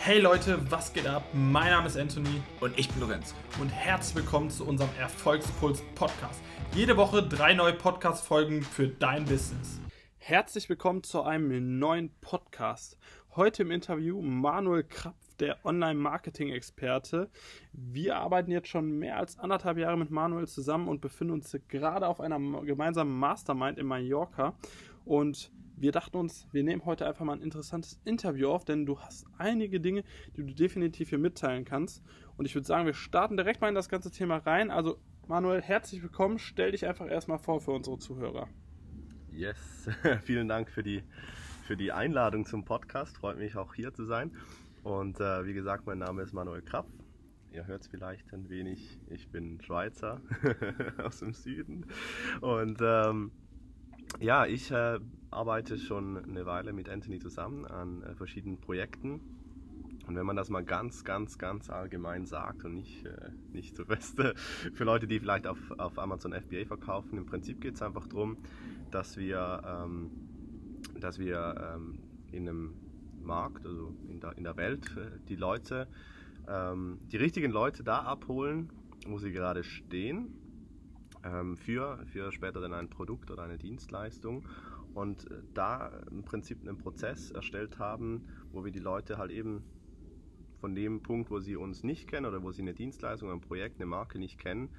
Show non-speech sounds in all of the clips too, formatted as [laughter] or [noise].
Hey Leute, was geht ab? Mein Name ist Anthony Und ich bin Lorenz. und herzlich willkommen zu unserem Erfolgspuls Podcast. Jede Woche drei neue Podcast-Folgen für dein Business. Herzlich willkommen zu einem neuen Podcast. Heute im Interview Manuel Krapf, der Online-Marketing-Experte. Wir arbeiten jetzt schon mehr als anderthalb Jahre mit Manuel zusammen und befinden uns gerade auf einer gemeinsamen Mastermind in Mallorca. Und wir dachten uns, wir nehmen heute einfach mal ein interessantes Interview auf, denn du hast einige Dinge, die du definitiv hier mitteilen kannst. Und ich würde sagen, wir starten direkt mal in das ganze Thema rein. Also, Manuel, herzlich willkommen. Stell dich einfach erstmal vor für unsere Zuhörer. Yes, [laughs] vielen Dank für die, für die Einladung zum Podcast. Freut mich auch hier zu sein. Und äh, wie gesagt, mein Name ist Manuel Krapp. Ihr hört es vielleicht ein wenig. Ich bin Schweizer [laughs] aus dem Süden. Und ähm, ja, ich äh, arbeite schon eine Weile mit Anthony zusammen an äh, verschiedenen Projekten. Und wenn man das mal ganz, ganz, ganz allgemein sagt und nicht, äh, nicht so fest [laughs] für Leute, die vielleicht auf, auf Amazon FBA verkaufen, im Prinzip geht es einfach darum, dass wir, ähm, dass wir ähm, in einem Markt, also in der, in der Welt, äh, die Leute, ähm, die richtigen Leute da abholen, wo sie gerade stehen, für, für später dann ein Produkt oder eine Dienstleistung und äh, da im Prinzip einen Prozess erstellt haben, wo wir die Leute halt eben von dem Punkt, wo sie uns nicht kennen oder wo sie eine Dienstleistung, ein Projekt, eine Marke nicht kennen,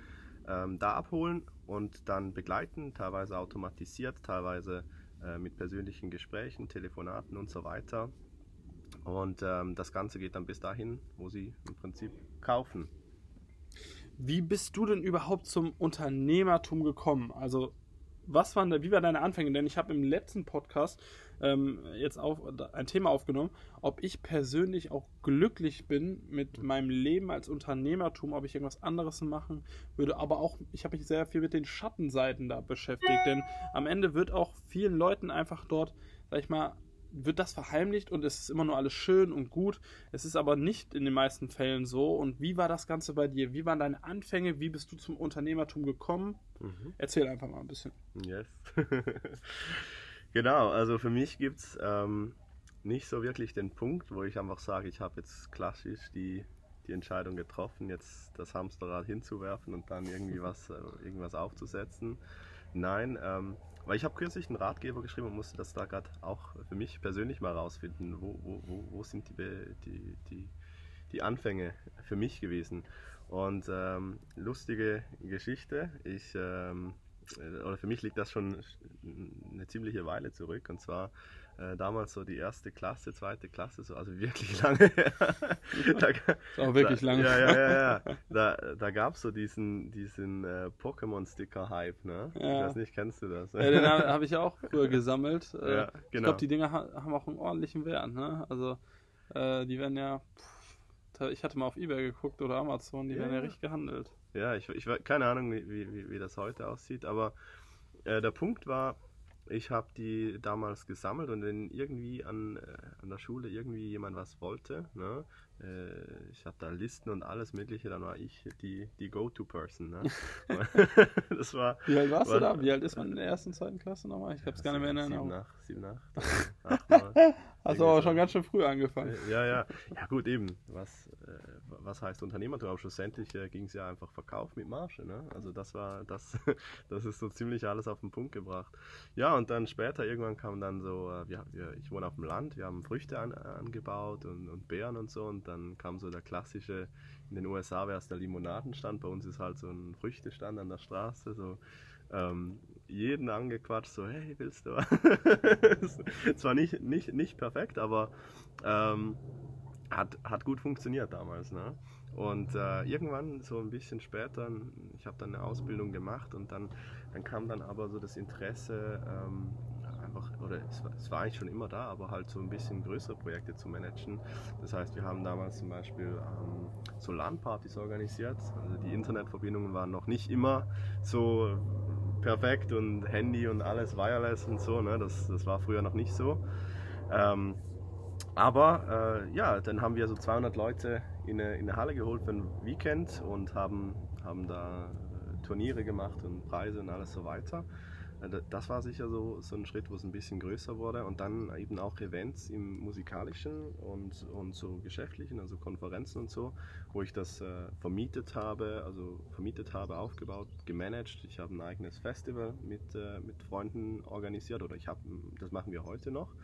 ähm, da abholen und dann begleiten, teilweise automatisiert, teilweise äh, mit persönlichen Gesprächen, Telefonaten und so weiter. Und ähm, das Ganze geht dann bis dahin, wo sie im Prinzip kaufen. Wie bist du denn überhaupt zum Unternehmertum gekommen? Also, was waren da, wie waren deine Anfänge? Denn ich habe im letzten Podcast ähm, jetzt auch ein Thema aufgenommen, ob ich persönlich auch glücklich bin mit meinem Leben als Unternehmertum, ob ich irgendwas anderes machen würde, aber auch, ich habe mich sehr viel mit den Schattenseiten da beschäftigt, denn am Ende wird auch vielen Leuten einfach dort, sag ich mal, wird das verheimlicht und es ist immer nur alles schön und gut. Es ist aber nicht in den meisten Fällen so. Und wie war das Ganze bei dir? Wie waren deine Anfänge? Wie bist du zum Unternehmertum gekommen? Mhm. Erzähl einfach mal ein bisschen. Yes. [laughs] genau, also für mich gibt es ähm, nicht so wirklich den Punkt, wo ich einfach sage, ich habe jetzt klassisch die, die Entscheidung getroffen, jetzt das Hamsterrad hinzuwerfen und dann irgendwie was, äh, irgendwas aufzusetzen. Nein, ähm, weil ich habe kürzlich einen Ratgeber geschrieben und musste das da gerade auch für mich persönlich mal rausfinden, wo, wo, wo, wo sind die, die, die, die Anfänge für mich gewesen. Und ähm, lustige Geschichte, ich, ähm, äh, oder für mich liegt das schon eine ziemliche Weile zurück und zwar äh, damals so die erste Klasse, zweite Klasse, so, also wirklich [laughs] lange da, Ist auch wirklich da, lange. Ja, ja, ja, ja. Da, da gab es so diesen, diesen äh, Pokémon-Sticker-Hype, ne? Ich Ja. weiß nicht, kennst du das? Ja, den habe [laughs] hab ich auch früher gesammelt. Äh, Ja, Ich genau. glaube, die Dinger ha haben auch einen ordentlichen Wert. Ne? Also, äh, die werden ja. Pff, ich hatte mal auf Ebay geguckt oder Amazon, die Ja, werden ja richtig gehandelt. Ja, ich, ich keine Ahnung, wie, wie, wie das heute aussieht, aber äh, der Punkt war, ich habe die damals gesammelt und wenn irgendwie an, äh, an der Schule irgendwie jemand was wollte, ne, ich habe da Listen und alles Mögliche, dann war ich die, die Go-To-Person. Ne? [laughs] das war. Wie alt warst du war- da? Wie alt ist man in der ersten, zweiten Klasse nochmal? Ich habe es gar nicht mehr in Erinnerung. 7, 8, 7, 8, 8 Mal. Hast du aber schon ganz schön früh angefangen. Ja, ja. Ja gut, eben. Was, äh, was heißt Unternehmertum? Schlussendlich äh, ging es ja einfach Verkauf mit Marge. Ne? Also das war, das, [laughs] das ist so ziemlich alles auf den Punkt gebracht. Ja, und dann später irgendwann kam dann so, äh, wir, wir, ich wohne auf dem Land, wir haben Früchte an, angebaut und, und Beeren und so. Und dann kam so der klassische, in den USA wäre es der Limonadenstand, bei uns ist halt so ein Früchtestand an der Straße, so ähm, jeden angequatscht, so, hey, willst du? [laughs] Zwar nicht, nicht, nicht perfekt, aber ähm, hat, hat gut funktioniert damals. Ne? Und äh, irgendwann, so ein bisschen später, ich habe dann eine Ausbildung gemacht und dann, dann kam dann aber so das Interesse, ähm, einfach, oder es war, es war eigentlich schon immer da, aber halt so ein bisschen größere Projekte zu managen. Das heißt, wir haben damals zum Beispiel ähm, so LAN-Partys organisiert. Also die Internetverbindungen waren noch nicht immer so perfekt und Handy und alles wireless und so. Ne? Das, das war früher noch nicht so. Ähm, aber äh, ja, dann haben wir so 200 Leute in eine, in eine Halle geholt für ein Weekend und haben, haben da äh, Turniere gemacht und Preise und alles so weiter. Das war sicher so, so ein Schritt, wo es ein bisschen größer wurde. Und dann eben auch Events im musikalischen und, und so geschäftlichen, also Konferenzen und so, wo ich das äh, vermietet habe, also vermietet habe, aufgebaut, gemanagt. Ich habe ein eigenes Festival mit, äh, mit Freunden organisiert oder ich habe, das machen wir heute noch.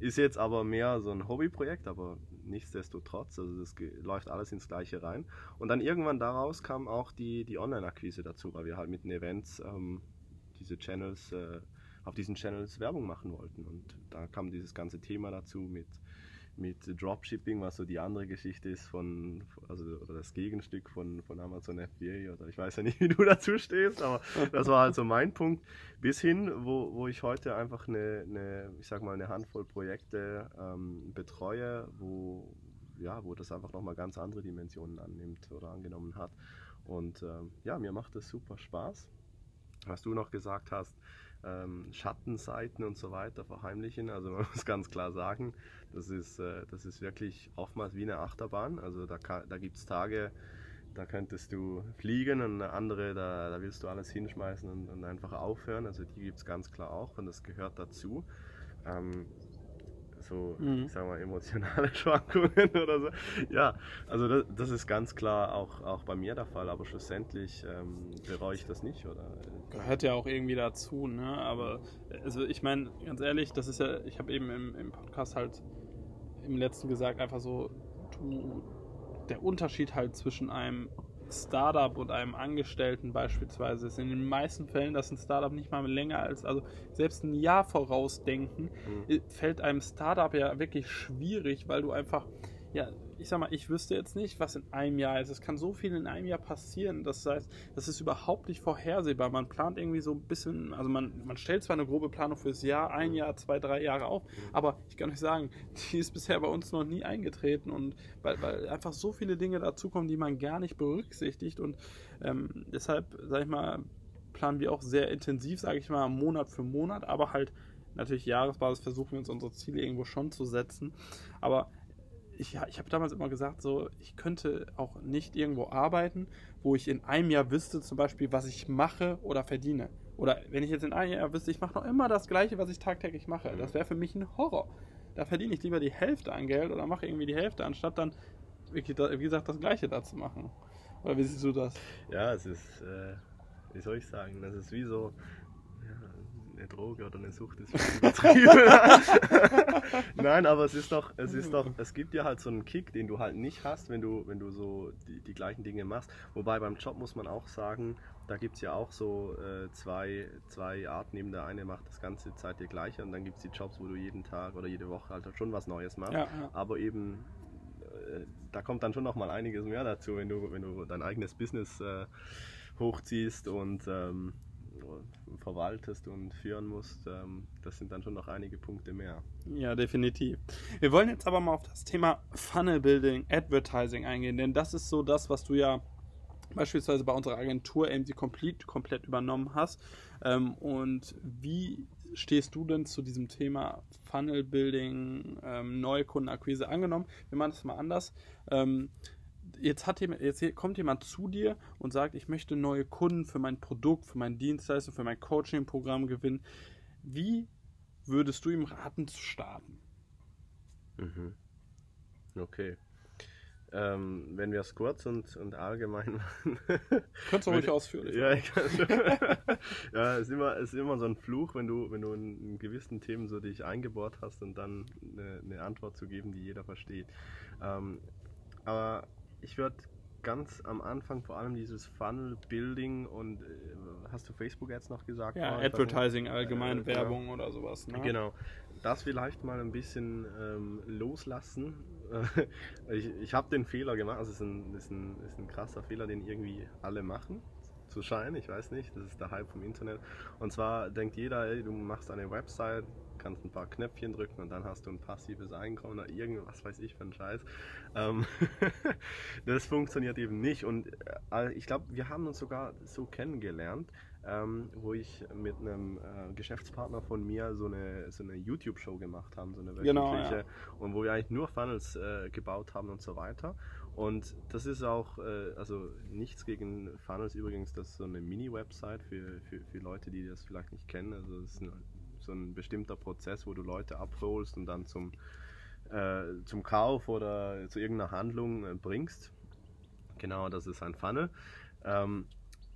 Ist jetzt aber mehr so ein Hobbyprojekt, aber nichtsdestotrotz, also das läuft alles ins Gleiche rein. Und dann irgendwann daraus kam auch die, die Online-Akquise dazu, weil wir halt mit den Events ähm, diese Channels, äh, auf diesen Channels Werbung machen wollten. Und da kam dieses ganze Thema dazu mit mit Dropshipping, was so die andere Geschichte ist von, also oder das Gegenstück von, von Amazon FBA oder ich weiß ja nicht, [laughs] wie du dazu stehst, aber das war halt so mein Punkt. Bis hin, wo, wo ich heute einfach eine, eine, ich sag mal, eine Handvoll Projekte ähm, betreue, wo, ja, wo das einfach nochmal ganz andere Dimensionen annimmt oder angenommen hat. Und ähm, ja, mir macht das super Spaß. Was du noch gesagt hast, ähm, Schattenseiten und so weiter verheimlichen. Also man [laughs] muss ganz klar sagen, das ist, äh, das ist wirklich oftmals wie eine Achterbahn. Also da, da gibt es Tage, da könntest du fliegen und andere, da, da willst du alles hinschmeißen und, und einfach aufhören. Also die gibt es ganz klar auch und das gehört dazu. Ähm, so, mhm. ich sag mal, emotionale [laughs] Schwankungen oder so. Ja, also das, das, ist ganz klar auch, auch bei mir der Fall, aber schlussendlich ähm, bereue ich das nicht, oder? Gehört ja auch irgendwie dazu, ne? Aber also ich meine, ganz ehrlich, das ist ja, ich habe eben im, im Podcast halt im letzten gesagt, einfach so, du, der Unterschied halt zwischen einem Startup und einem Angestellten beispielsweise ist in den meisten Fällen, dass ein Startup nicht mal länger als, also selbst ein Jahr vorausdenken, mhm. fällt einem Startup ja wirklich schwierig, weil du einfach, ja, ich sag mal, ich wüsste jetzt nicht, was in einem Jahr ist. Es kann so viel in einem Jahr passieren. Das heißt, das ist überhaupt nicht vorhersehbar. Man plant irgendwie so ein bisschen, also man, man stellt zwar eine grobe Planung fürs Jahr, ein Jahr, zwei, drei Jahre auf, aber ich kann euch sagen, [laughs] die ist bisher bei uns noch nie eingetreten und weil, weil einfach so viele Dinge dazukommen, die man gar nicht berücksichtigt und ähm, deshalb, sag ich mal, planen wir auch sehr intensiv, sage ich mal, Monat für Monat, aber halt natürlich Jahresbasis versuchen wir uns unsere Ziele irgendwo schon zu setzen. Aber ich, ich habe damals immer gesagt, so, ich könnte auch nicht irgendwo arbeiten, wo ich in einem Jahr wüsste, zum Beispiel, was ich mache oder verdiene. Oder wenn ich jetzt in einem Jahr wüsste, ich mache noch immer das Gleiche, was ich tagtäglich mache. Das wäre für mich ein Horror. Da verdiene ich lieber die Hälfte an Geld oder mache irgendwie die Hälfte, anstatt dann, wie gesagt, das Gleiche da zu machen. Oder wie siehst du das? Ja, es ist, äh, wie soll ich sagen, das ist wie so, eine Droge oder eine Sucht ist übertrieben. [laughs] Nein, aber es ist doch, es ist doch, es gibt ja halt so einen Kick, den du halt nicht hast, wenn du, wenn du so die, die gleichen Dinge machst. Wobei beim Job muss man auch sagen, da gibt es ja auch so äh, zwei, zwei Arten. Eben der eine macht das ganze Zeit dir gleich und dann gibt es die Jobs, wo du jeden Tag oder jede Woche halt schon was Neues machst. Ja, ja. Aber eben äh, da kommt dann schon noch mal einiges mehr dazu, wenn du, wenn du dein eigenes Business äh, hochziehst und ähm, verwaltest und führen musst, ähm, das sind dann schon noch einige Punkte mehr. Ja, definitiv. Wir wollen jetzt aber mal auf das Thema Funnel Building, Advertising eingehen, denn das ist so das, was du ja beispielsweise bei unserer Agentur MC Complete komplett übernommen hast. Ähm, und wie stehst du denn zu diesem Thema Funnel Building, ähm, Neukundenakquise angenommen? Wir machen das mal anders jetzt, hat jemand, jetzt kommt jemand zu dir und sagt, ich möchte neue Kunden für mein Produkt, für mein Dienstleistung, für mein Coaching-Programm gewinnen. Wie würdest du ihm raten zu starten? Mhm. Okay. Ähm, wenn wir es kurz und, und allgemein machen. Könntest du ruhig ausführlich. Ja, ich kann [laughs] ja, es ist immer, ist immer so ein Fluch, wenn du, wenn du in, in gewissen Themen so dich eingebohrt hast und dann eine, eine Antwort zu geben, die jeder versteht. Ähm, aber ich würde ganz am Anfang vor allem dieses Funnel Building und äh, hast du Facebook Ads noch gesagt? Ja, oh, Advertising, allgemeine äh, Werbung genau. oder sowas. Ne? Genau. Das vielleicht mal ein bisschen ähm, loslassen. [laughs] ich ich habe den Fehler gemacht, also es ist ein, ist, ein, ist ein krasser Fehler, den irgendwie alle machen zu scheinen, ich weiß nicht, das ist der Hype vom Internet. Und zwar denkt jeder, ey, du machst eine Website, kannst ein paar Knöpfchen drücken und dann hast du ein passives Einkommen oder irgendwas weiß ich für einen Scheiß. Ähm [laughs] das funktioniert eben nicht und äh, ich glaube, wir haben uns sogar so kennengelernt. ähm, wo ich mit einem äh, Geschäftspartner von mir so eine, so eine YouTube-Show gemacht habe, so eine genau, ja. und wo wir eigentlich nur Funnels äh, gebaut haben und so weiter. Und das ist auch, äh, also nichts gegen Funnels übrigens, das ist so eine Mini-Website für, für, für Leute, die das vielleicht nicht kennen. Also es ist ein, so ein bestimmter Prozess, wo du Leute abholst und dann zum, äh, zum Kauf oder zu irgendeiner Handlung äh, bringst. Genau, das ist ein Funnel. Ähm,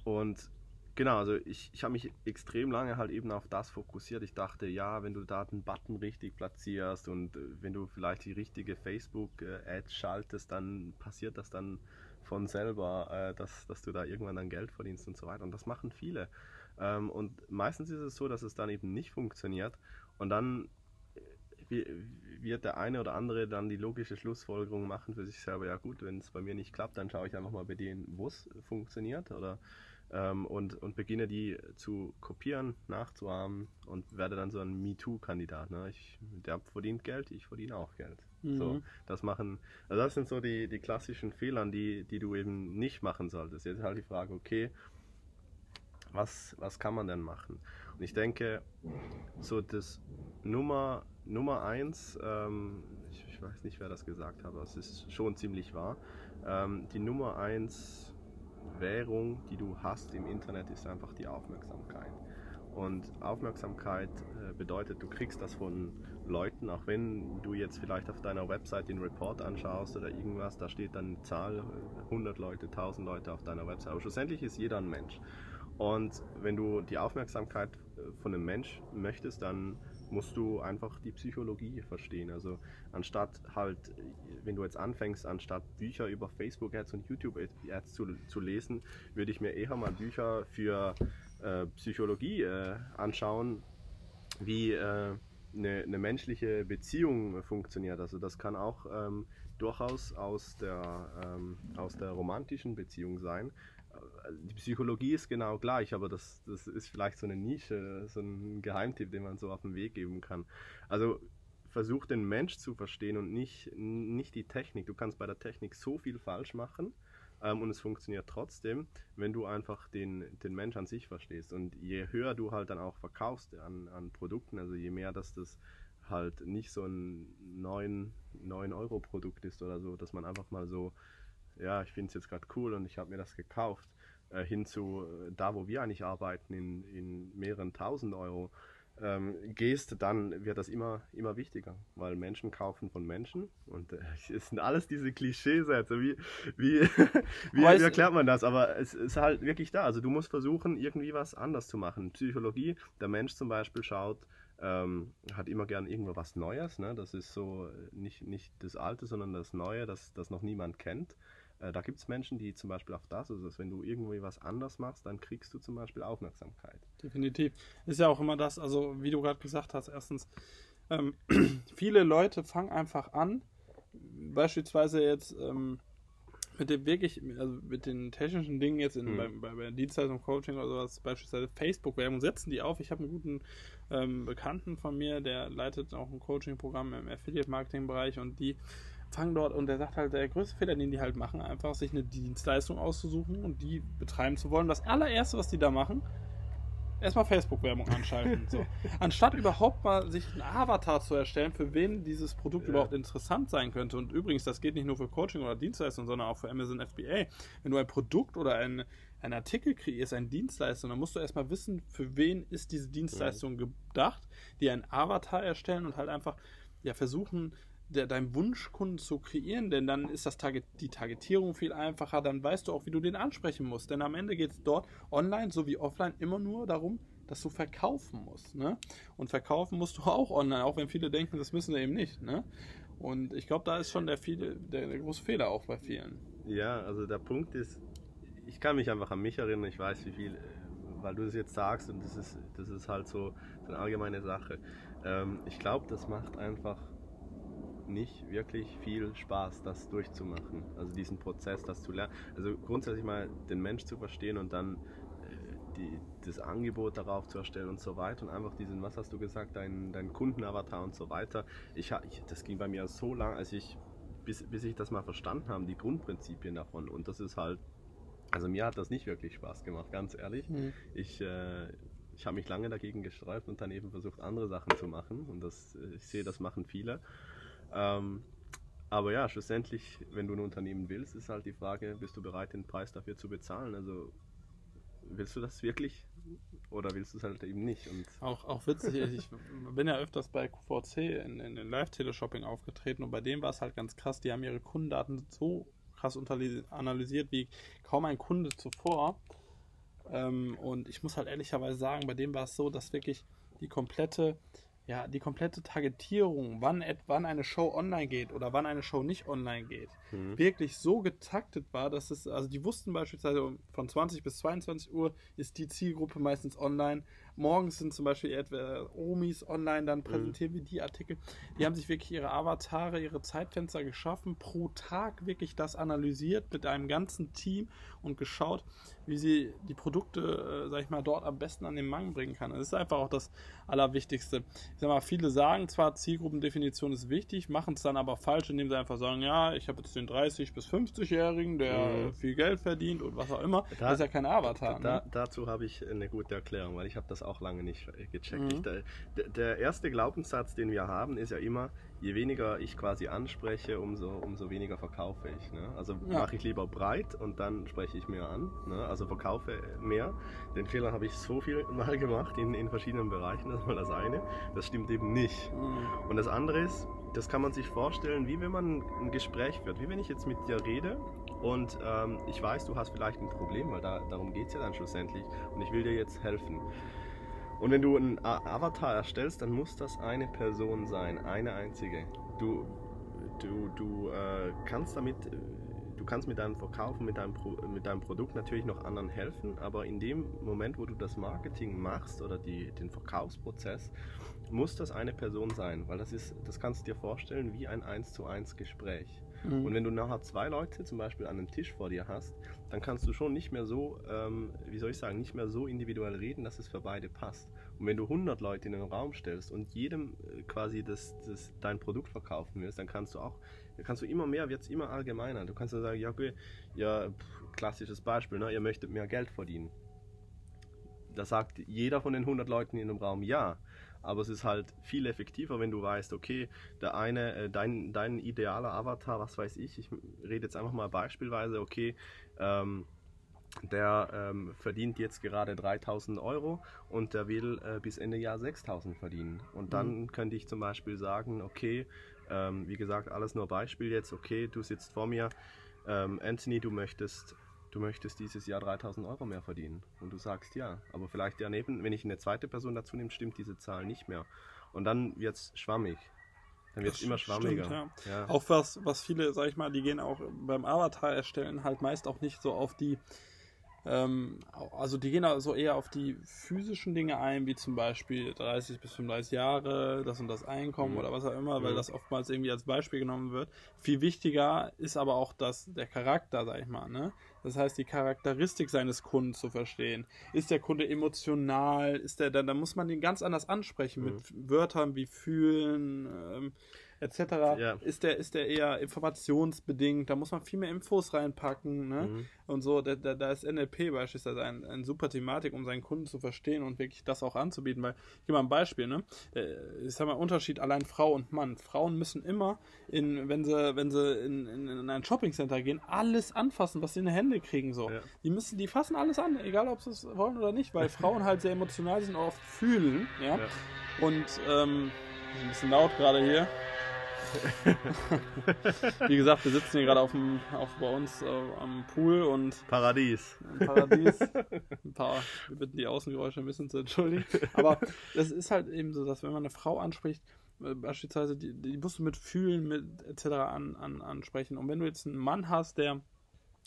und Genau, also ich, ich habe mich extrem lange halt eben auf das fokussiert. Ich dachte, ja, wenn du da den Button richtig platzierst und äh, wenn du vielleicht die richtige Facebook-Ad schaltest, dann passiert das dann von selber, äh, dass, dass du da irgendwann dann Geld verdienst und so weiter. Und das machen viele. Ähm, und meistens ist es so, dass es dann eben nicht funktioniert. Und dann äh, wird der eine oder andere dann die logische Schlussfolgerung machen für sich selber, ja gut, wenn es bei mir nicht klappt, dann schaue ich einfach mal bei denen, wo es funktioniert oder ähm, und, und beginne die zu kopieren, nachzuahmen und werde dann so ein MeToo-Kandidat. Ne? der verdient Geld, ich verdiene auch Geld. Mhm. So, das machen, also das sind so die, die klassischen Fehler, die, die du eben nicht machen solltest. Jetzt halt die Frage, okay, was, was kann man denn machen? Und ich denke, so das Nummer, Nummer eins, ähm, ich, ich, weiß nicht, wer das gesagt hat, aber es ist schon ziemlich wahr. Ähm, die Nummer eins Währung, die du hast im Internet, ist einfach die Aufmerksamkeit. Und Aufmerksamkeit äh, bedeutet, du kriegst das von Leuten, auch wenn du jetzt vielleicht auf deiner Website den Report anschaust oder irgendwas, da steht dann eine Zahl, 100 Leute, 1000 Leute auf deiner Website. Aber schlussendlich ist jeder ein Mensch. Und wenn du die Aufmerksamkeit äh, von einem Mensch möchtest, dann musst du einfach die Psychologie verstehen. Also anstatt halt, wenn du jetzt anfängst, anstatt Bücher über Facebook-Ads und YouTube-Ads zu, zu lesen, würde ich mir eher mal Bücher für äh, Psychologie äh, anschauen, wie äh, eine, eine, menschliche Beziehung funktioniert. Also das kann auch ähm, durchaus aus der, ähm, aus der romantischen Beziehung sein die Psychologie ist genau gleich, aber das, das ist vielleicht so eine Nische, so ein Geheimtipp, den man so auf den Weg geben kann. Also versuch den Mensch zu verstehen und nicht, nicht die Technik. Du kannst bei der Technik so viel falsch machen ähm, und es funktioniert trotzdem, wenn du einfach den, den Mensch an sich verstehst. Und je höher du halt dann auch verkaufst an, an Produkten, also je mehr, dass das halt nicht so ein 9-Euro-Produkt ist oder so, dass man einfach mal so, ja, ich finde es jetzt gerade cool und ich habe mir das gekauft äh, hin zu äh, da, wo wir eigentlich arbeiten, in, in mehreren tausend Euro ähm, gehst, dann wird das immer, immer wichtiger, weil Menschen kaufen von Menschen und äh, [laughs] es sind alles diese Klischeesätze. Wie, wie, [laughs] wie, wie erklärt man das? Aber es ist halt wirklich da. Also du musst versuchen, irgendwie was anders zu machen. Psychologie, der Mensch zum Beispiel schaut, ähm, hat immer gern irgendwo was Neues. Ne? Das ist so nicht, nicht das Alte, sondern das Neue, das, das noch niemand kennt. Äh, da gibt es Menschen, die zum Beispiel auch das, also wenn du irgendwie was anders machst, dann kriegst du zum Beispiel Aufmerksamkeit. Definitiv. Ist ja auch immer das, also wie du gerade gesagt hast, erstens, ähm, [clears throat] viele Leute fangen einfach an, beispielsweise jetzt ähm, mit dem wirklich, also mit den technischen Dingen jetzt in, mhm. bei, bei, bei Dienstleistung, Coaching oder sowas, beispielsweise Facebook-Werbung, setzen die auf. Ich habe einen guten ähm, Bekannten von mir, der leitet auch ein Coaching-Programm im Affiliate-Marketing-Bereich und die fangen dort und der sagt halt, der größte Fehler, den die halt machen, einfach sich eine Dienstleistung auszusuchen und die betreiben zu wollen. Das allererste, was die da machen, erstmal Facebook-Werbung anschalten. so. [laughs] Anstatt überhaupt mal sich einen Avatar zu erstellen, für wen dieses Produkt ja. überhaupt interessant sein könnte. Und übrigens, das geht nicht nur für Coaching oder Dienstleistung, sondern auch für Amazon FBA. Wenn du ein Produkt oder ein, ein Artikel kreierst, eine Dienstleistung, dann musst du erstmal wissen, für wen ist diese Dienstleistung gedacht, die einen Avatar erstellen und halt einfach ja, versuchen, der, deinen Wunschkunden zu kreieren, denn dann ist das Target, die Targetierung viel einfacher, dann weißt du auch, wie du den ansprechen musst. Denn am Ende geht es dort online sowie offline immer nur darum, dass du verkaufen musst. Ne? Und verkaufen musst du [laughs] auch online, auch wenn viele denken, das müssen sie eben nicht. Ne? Und ich glaube, da ist schon der, viele, der, der große Fehler auch bei vielen. Ja, also der Punkt ist, ich kann mich einfach an mich erinnern, ich weiß, wie viel, weil du es jetzt sagst und das ist, das ist halt so, so eine allgemeine Sache. Ähm, ich glaube, das macht einfach nicht wirklich viel Spaß, das durchzumachen. Also diesen Prozess, das zu lernen. Also grundsätzlich mal den Mensch zu verstehen und dann äh, die, das Angebot darauf zu erstellen und so weiter und einfach diesen, was hast du gesagt, dein, dein Kundenavatar und so weiter. Ich, ich, das ging bei mir so lang, als ich, bis, bis ich das mal verstanden habe, die Grundprinzipien davon. Und das ist halt Also mir hat das nicht wirklich Spaß gemacht, ganz ehrlich. Mhm. Ich, äh, ich habe mich lange dagegen gesträubt und dann eben versucht, andere Sachen zu machen. Und das, äh, ich sehe, das machen viele. Ähm, aber ja, schlussendlich, wenn du ein Unternehmen willst, ist halt die Frage, bist du bereit, den Preis dafür zu bezahlen? Also willst du das wirklich oder willst du es halt eben nicht? Und auch, auch witzig, ich bin ja öfters bei QVC in, in, in Live-Teleshopping aufgetreten und bei dem war es halt ganz krass, die haben ihre Kundendaten so krass analysiert wie kaum ein Kunde zuvor. Ähm, und ich muss halt ehrlicherweise sagen, bei dem war es so, dass wirklich die komplette ja, die komplette Targetierung, wann, wann eine Show online geht oder wann eine Show nicht online geht, mhm. wirklich so getaktet war, dass es, also die wussten beispielsweise von 20 bis 22 Uhr ist die Zielgruppe meistens online. Morgens sind zum Beispiel etwa Omis online, dann mhm. präsentieren mhm. wir die Artikel. Die haben sich wirklich ihre Avatare, ihre Zeitfenster geschaffen, pro Tag wirklich das analysiert mit einem ganzen Team und geschaut, wie sie die Produkte, äh, sag ich mal, dort am besten an den Mann bringen kann. Das ist einfach auch das Allerwichtigste. Ich sag mal, viele sagen zwar, Zielgruppendefinition ist wichtig, machen es dann aber falsch, indem sie einfach sagen, ja, ich habe jetzt den 30- bis 50-Jährigen, der mhm. viel Geld verdient und was auch immer. Da, das ist ja kein Avatar. Da, ne? Dazu habe ich eine gute Erklärung, weil ich habe das auch lange nicht gecheckt. Mhm. Ich, der, der erste Glaubenssatz, den wir haben, ist ja immer, je weniger ich quasi anspreche, umso, umso weniger verkaufe ich. Ne? Also ja. mache ich lieber breit und dann spreche ich mehr an. Ne? Also verkaufe mehr. Den Fehler habe ich so viel mal gemacht in, in verschiedenen Bereichen. Das ist mal das eine. Das stimmt eben nicht. Mhm. Und das andere ist, das kann man sich vorstellen, wie wenn man ein Gespräch führt. Wie wenn ich jetzt mit dir rede und ähm, ich weiß, du hast vielleicht ein Problem, weil da, darum geht es ja dann schlussendlich. Und ich will dir jetzt helfen. Und wenn du einen Avatar erstellst, dann muss das eine Person sein, eine einzige. Du, du, du äh, kannst damit, du kannst mit deinem Verkauf, mit deinem, mit deinem Produkt natürlich noch anderen helfen, aber in dem Moment, wo du das Marketing machst oder die, den Verkaufsprozess, muss das eine Person sein, weil das ist, das kannst du dir vorstellen wie ein 1 zu 1 Gespräch. Mhm. Und wenn du nachher zwei Leute zum Beispiel an einem Tisch vor dir hast, dann kannst du schon nicht mehr so, ähm, wie soll ich sagen, nicht mehr so individuell reden, dass es für beide passt. Und wenn du 100 Leute in den Raum stellst und jedem äh, quasi das, das, dein Produkt verkaufen willst, dann kannst du auch, dann kannst du immer mehr, wird es immer allgemeiner. Du kannst ja sagen, ja, okay, ja, klassisches Beispiel, ne, ihr möchtet mehr Geld verdienen. Da sagt jeder von den 100 Leuten in dem Raum ja aber es ist halt viel effektiver, wenn du weißt, okay, der eine, äh, dein, dein idealer Avatar, was weiß ich, ich rede jetzt einfach mal beispielsweise, okay, ähm, der ähm, verdient jetzt gerade 3000 Euro und der will äh, bis Ende Jahr 6000 verdienen. Und dann mhm. könnte ich zum Beispiel sagen, okay, ähm, wie gesagt, alles nur Beispiel jetzt, okay, du sitzt vor mir, ähm, Anthony, du möchtest du möchtest dieses Jahr 3000 Euro mehr verdienen. Und du sagst ja. Aber vielleicht daneben, wenn ich eine zweite Person dazu nehme, stimmt diese Zahl nicht mehr. Und dann wird es schwammig. Dann wird es immer schwammiger. Stimmt, ja. Ja. Auch was, was viele, sag ich mal, die gehen auch beim Avatar erstellen halt meist auch nicht so auf die ähm, also die gehen also eher auf die physischen Dinge ein, wie zum Beispiel 30 bis 35 Jahre, das und das Einkommen mhm. oder was auch immer, weil mhm. das oftmals irgendwie als Beispiel genommen wird. Viel wichtiger ist aber auch das, der Charakter, sag ich mal. Ne? Das heißt, die Charakteristik seines Kunden zu verstehen. Ist der Kunde emotional? Ist der, dann, dann muss man den ganz anders ansprechen mhm. mit Wörtern wie fühlen, ähm, etc. Ja. Ist, der, ist der eher informationsbedingt, da muss man viel mehr Infos reinpacken ne? Mhm. und so. Da, da, da, ist NLP beispielsweise eine ein super Thematik, um seinen Kunden zu verstehen und wirklich das auch anzubieten. Weil, ich gebe mal ein Beispiel, ne? Äh, ich sage mal, Unterschied allein Frau und Mann. Frauen müssen immer, in, wenn sie, wenn sie in, in, in ein Shoppingcenter gehen, alles anfassen, was sie in die Hände kriegen. So. Ja. Die müssen, die fassen alles an, egal ob sie es wollen oder nicht, weil Frauen halt sehr emotional sind und oft fühlen, ja. ja. Und ähm, ein bisschen laut gerade hier. [laughs] Wie gesagt, wir sitzen hier gerade auf, dem, auf bei uns äh, am Pool und. Paradies. Paradies. Ein paar, wir bitten die Außengeräusche ein bisschen zu entschuldigen. Aber es ist halt eben so, dass wenn man eine Frau anspricht, äh, beispielsweise, die, die musst du mit Fühlen, mit etc. An, an, ansprechen. Und wenn du jetzt einen Mann hast, der,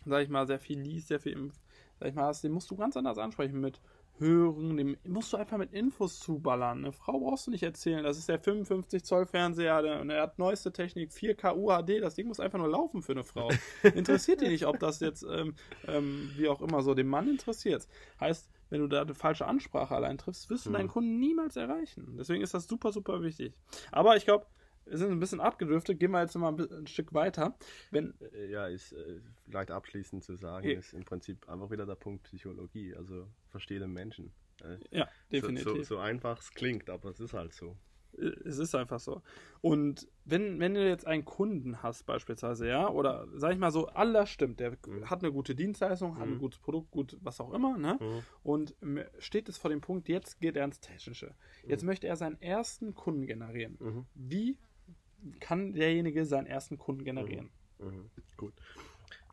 sag ich mal, sehr viel liest, sehr viel, sag ich mal, hast, den musst du ganz anders ansprechen mit hören, dem musst du einfach mit Infos zuballern. Eine Frau brauchst du nicht erzählen, das ist der 55 Zoll Fernseher und er hat neueste Technik, 4K UHD, das Ding muss einfach nur laufen für eine Frau. [laughs] interessiert die nicht, ob das jetzt, ähm, ähm, wie auch immer so, dem Mann interessiert. Heißt, wenn du da eine falsche Ansprache allein triffst, wirst du mhm. deinen Kunden niemals erreichen. Deswegen ist das super, super wichtig. Aber ich glaube, wir sind ein bisschen abgedriftet, gehen wir jetzt mal ein, ein Stück weiter. Wenn, äh, ja, ist äh, vielleicht abschließend zu sagen, ist im Prinzip einfach wieder der Punkt Psychologie, also verstehe den Menschen. Äh, ja, definitiv. So, so, so einfach es klingt, aber es ist halt so. Es ist einfach so. Und wenn, wenn du jetzt einen Kunden hast, beispielsweise, ja, oder sag ich mal so, alles stimmt, der mhm. hat eine gute Dienstleistung, mhm. hat ein mhm. gutes Produkt, gut, was auch immer, ne? Mhm. Und steht es vor dem Punkt, jetzt geht er ins Technische. Jetzt mhm. möchte er seinen ersten Kunden generieren. Mhm. Wie kann derjenige seinen ersten Kunden generieren? Gut.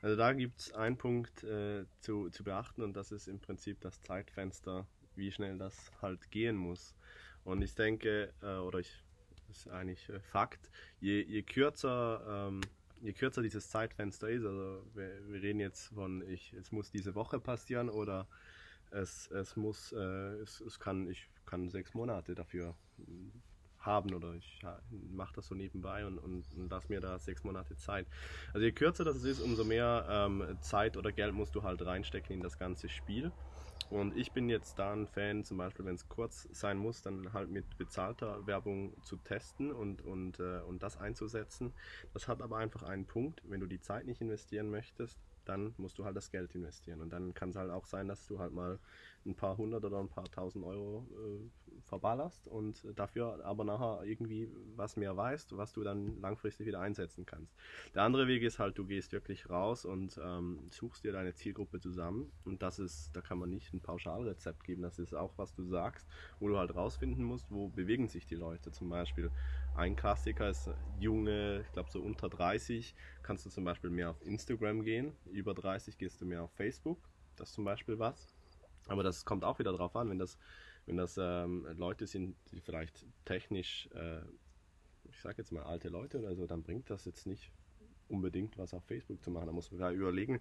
Also da gibt es einen Punkt äh, zu, zu beachten und das ist im Prinzip das Zeitfenster, wie schnell das halt gehen muss. Und ich denke, äh, oder ich, ist eigentlich äh, Fakt, je, je kürzer ähm, je kürzer dieses Zeitfenster ist, also wir, wir, reden jetzt von, ich, es muss diese Woche passieren oder es, es muss, äh, es, es kann, ich kann sechs Monate dafür haben oder ich mache das so nebenbei und, und, und lass mir da sechs Monate Zeit. Also je kürzer das ist, umso mehr ähm, Zeit oder Geld musst du halt reinstecken in das ganze Spiel. Und ich bin jetzt da ein Fan, zum Beispiel, wenn es kurz sein muss, dann halt mit bezahlter Werbung zu testen und, und, äh, und das einzusetzen. Das hat aber einfach einen Punkt, wenn du die Zeit nicht investieren möchtest, dann musst du halt das Geld investieren. Und dann kann es halt auch sein, dass du halt mal ein paar hundert oder ein paar tausend Euro äh, verballerst und dafür aber nachher irgendwie was mehr weißt, was du dann langfristig wieder einsetzen kannst. Der andere Weg ist halt, du gehst wirklich raus und ähm, suchst dir deine Zielgruppe zusammen und das ist, da kann man nicht ein Pauschalrezept geben, das ist auch, was du sagst, wo du halt rausfinden musst, wo bewegen sich die Leute. Zum Beispiel ein Klassiker ist junge, ich glaube so unter 30, kannst du zum Beispiel mehr auf Instagram gehen, über 30 gehst du mehr auf Facebook, das ist zum Beispiel was. Aber das kommt auch wieder drauf an, wenn das, wenn das ähm, Leute sind, die vielleicht technisch, äh, ich sage jetzt mal alte Leute oder so, dann bringt das jetzt nicht unbedingt was auf Facebook zu machen. Da muss man da überlegen,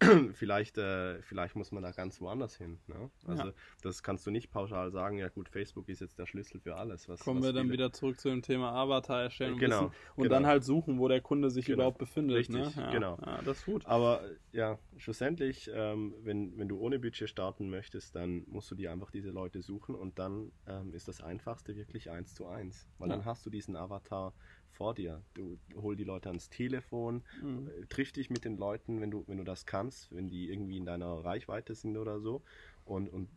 [clears throat] vielleicht, äh, vielleicht muss man da ganz woanders hin. Ne? Also ja. das kannst du nicht pauschal sagen, ja gut, Facebook ist jetzt der Schlüssel für alles. Was, Kommen was wir dann wieder zurück zu dem Thema Avatar erstellen genau, und, und genau. dann halt suchen, wo der Kunde sich genau. überhaupt befindet. Richtig, ne? ja, genau. Ja, das ist gut. Aber ja, schlussendlich, ähm, wenn, wenn du ohne Budget starten möchtest, dann musst du dir einfach diese Leute suchen und dann ähm, ist das Einfachste wirklich eins zu eins. Weil dann hast du diesen Avatar vor dir. Du hol die Leute ans Telefon, mhm. Äh, triff dich mit den Leuten, wenn du, wenn du das kannst, wenn die irgendwie in deiner Reichweite sind oder so und, und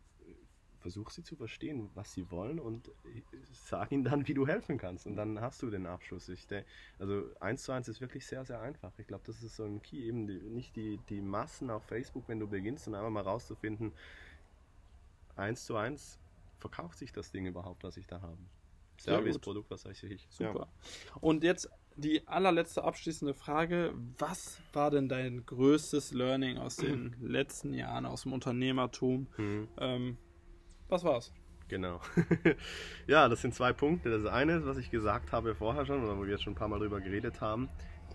versuch sie zu verstehen, was sie wollen und äh, sag ihnen dann, wie du helfen kannst. Und dann hast du den Abschluss. Ich denke, also eins zu eins ist wirklich sehr, sehr einfach. Ich glaube, das ist so ein Key, eben die, nicht die, die Massen auf Facebook, wenn du beginnst, sondern einfach mal rauszufinden, eins zu eins verkauft sich das Ding überhaupt, was ich da habe. Service-Produkt, was heißt ich. Super. Ja. Und jetzt die allerletzte abschließende Frage. Was war denn dein größtes Learning aus den [clears throat] letzten Jahren, aus dem Unternehmertum? Mhm. Ähm, was war's? Genau. [laughs] ja, das sind zwei Punkte. Das eine, was ich gesagt habe vorher schon, oder wo wir jetzt schon ein paar Mal drüber geredet haben,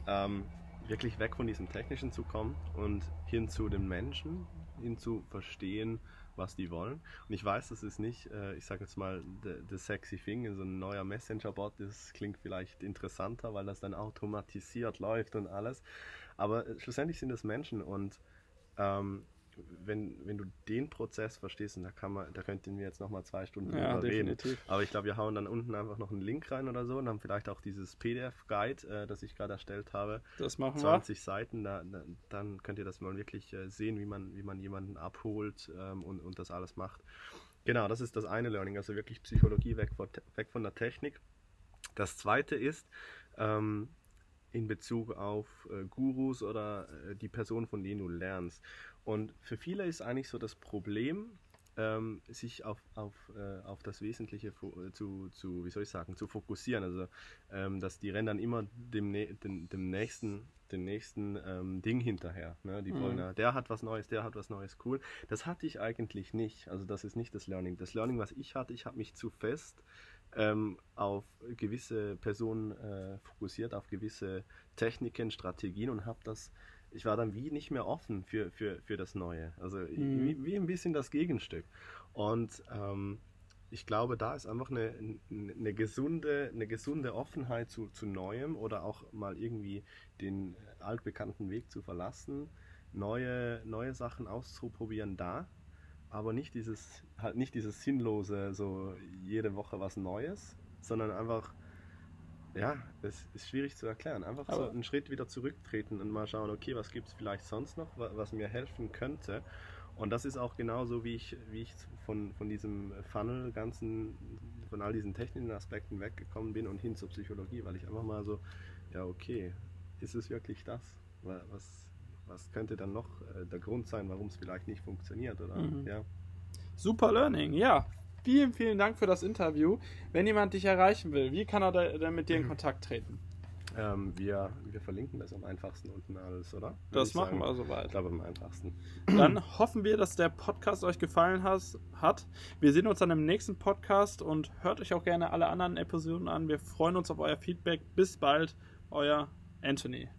ähm, wirklich weg von diesem Technischen zu kommen und hin zu den Menschen, hin zu verstehen, was die wollen. Und ich weiß, das ist nicht, äh, ich sage jetzt mal, the, sexy thing, so ein neuer Messenger-Bot, das klingt vielleicht interessanter, weil das dann automatisiert läuft und alles. Aber äh, schlussendlich sind es Menschen und ähm, wenn, wenn du den Prozess verstehst, und da kann man, da könnten wir jetzt nochmal zwei Stunden ja, drüber reden. Aber ich glaube, wir hauen dann unten einfach noch einen Link rein oder so und haben vielleicht auch dieses PDF-Guide, äh, das ich gerade erstellt habe. Das machen 20 wir. Seiten, da, da, dann könnt ihr das mal wirklich äh, sehen, wie man, wie man jemanden abholt ähm, und, und das alles macht. Genau, das ist das eine Learning, also wirklich Psychologie weg von, weg von der Technik. Das zweite ist, ähm, in Bezug auf äh, Gurus oder äh, die Person, von denen du lernst. Und für viele ist eigentlich so das Problem, ähm, sich auf, auf, äh, auf das Wesentliche äh, zu, zu, wie soll ich sagen, zu fokussieren. Also, ähm, dass die rennen dann immer dem, dem, dem nächsten, dem nächsten ähm, Ding hinterher. Ne? Die wollen, mhm. der hat was Neues, der hat was Neues, cool. Das hatte ich eigentlich nicht. Also, das ist nicht das Learning. Das Learning, was ich hatte, ich habe mich zu fest ähm, auf gewisse Personen äh, fokussiert, auf gewisse Techniken, Strategien und habe das ich war dann wie nicht mehr offen für, für, für das Neue. Also mhm. wie, wie, ein bisschen das Gegenstück. Und ähm, ich glaube, da ist einfach eine, eine, gesunde, eine gesunde Offenheit zu, zu Neuem oder auch mal irgendwie den altbekannten Weg zu verlassen, neue, neue Sachen auszuprobieren da, aber nicht dieses, halt nicht dieses sinnlose, so jede Woche was Neues, sondern einfach ja, es ist schwierig zu erklären. Einfach Aber- so einen Schritt wieder zurücktreten und mal schauen, okay, was gibt es vielleicht sonst noch, wa- was mir helfen könnte. Und das ist auch genauso, wie ich, wie ich von, von diesem Funnel ganzen, von all diesen technischen Aspekten weggekommen bin und hin zur Psychologie, weil ich einfach mal so, ja, okay, ist es wirklich das? Wa- Was, was könnte dann noch äh, der Grund sein, warum es vielleicht nicht funktioniert? Oder Mhm. ja. Super Learning, ja. Vielen, vielen Dank für das Interview. Wenn jemand dich erreichen will, wie kann er denn mit dir in [clears throat] Kontakt treten? Ähm, wir, wir verlinken das am einfachsten unten alles, oder? Würde Das ich machen sagen. wir Ich soweit. glaube am einfachsten. [clears throat] Dann hoffen wir, dass der Podcast euch gefallen has, hat. Wir sehen uns dann im nächsten Podcast und hört euch auch gerne alle anderen Episoden an. Wir freuen uns auf euer Feedback. Bis bald, euer Anthony.